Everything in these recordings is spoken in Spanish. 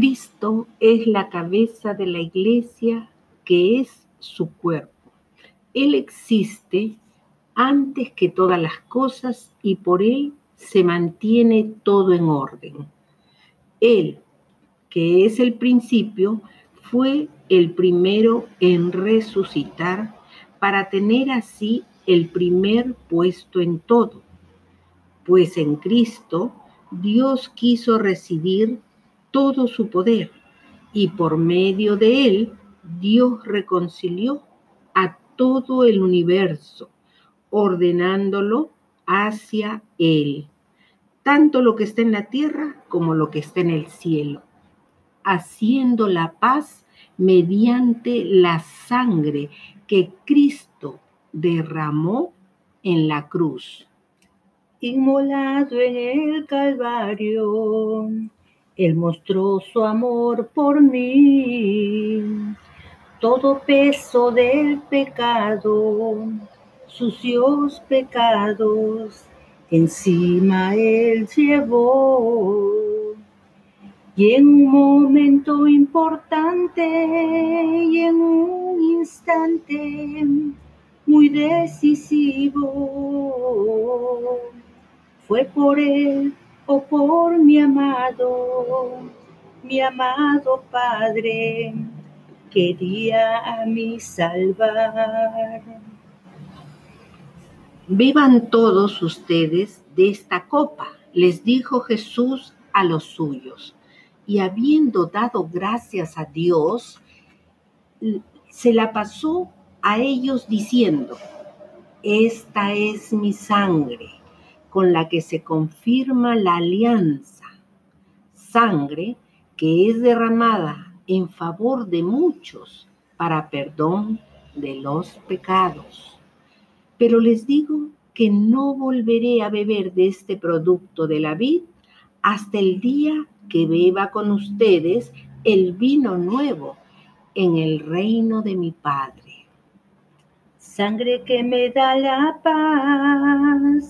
Cristo es la cabeza de la iglesia que es su cuerpo. Él existe antes que todas las cosas y por Él se mantiene todo en orden. Él, que es el principio, fue el primero en resucitar para tener así el primer puesto en todo. Pues en Cristo Dios quiso recibir todo su poder y por medio de él Dios reconcilió a todo el universo, ordenándolo hacia él, tanto lo que está en la tierra como lo que está en el cielo, haciendo la paz mediante la sangre que Cristo derramó en la cruz. Inmolado en el Calvario, Él mostró su amor por mí. Todo peso del pecado, sucios pecados, encima Él llevó. Y en un momento importante y en un instante muy decisivo, fue por Él o por mi amado, mi amado Padre, quería a mí salvar. Beban todos ustedes de esta copa, les dijo Jesús a los suyos y habiendo dado gracias a Dios, se la pasó a ellos diciendo, esta es mi sangre con la que se confirma la alianza, sangre que es derramada en favor de muchos para perdón de los pecados. Pero les digo que no volveré a beber de este producto de la vid hasta el día que beba con ustedes el vino nuevo en el reino de mi Padre. Sangre que me da la paz,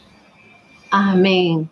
Amém.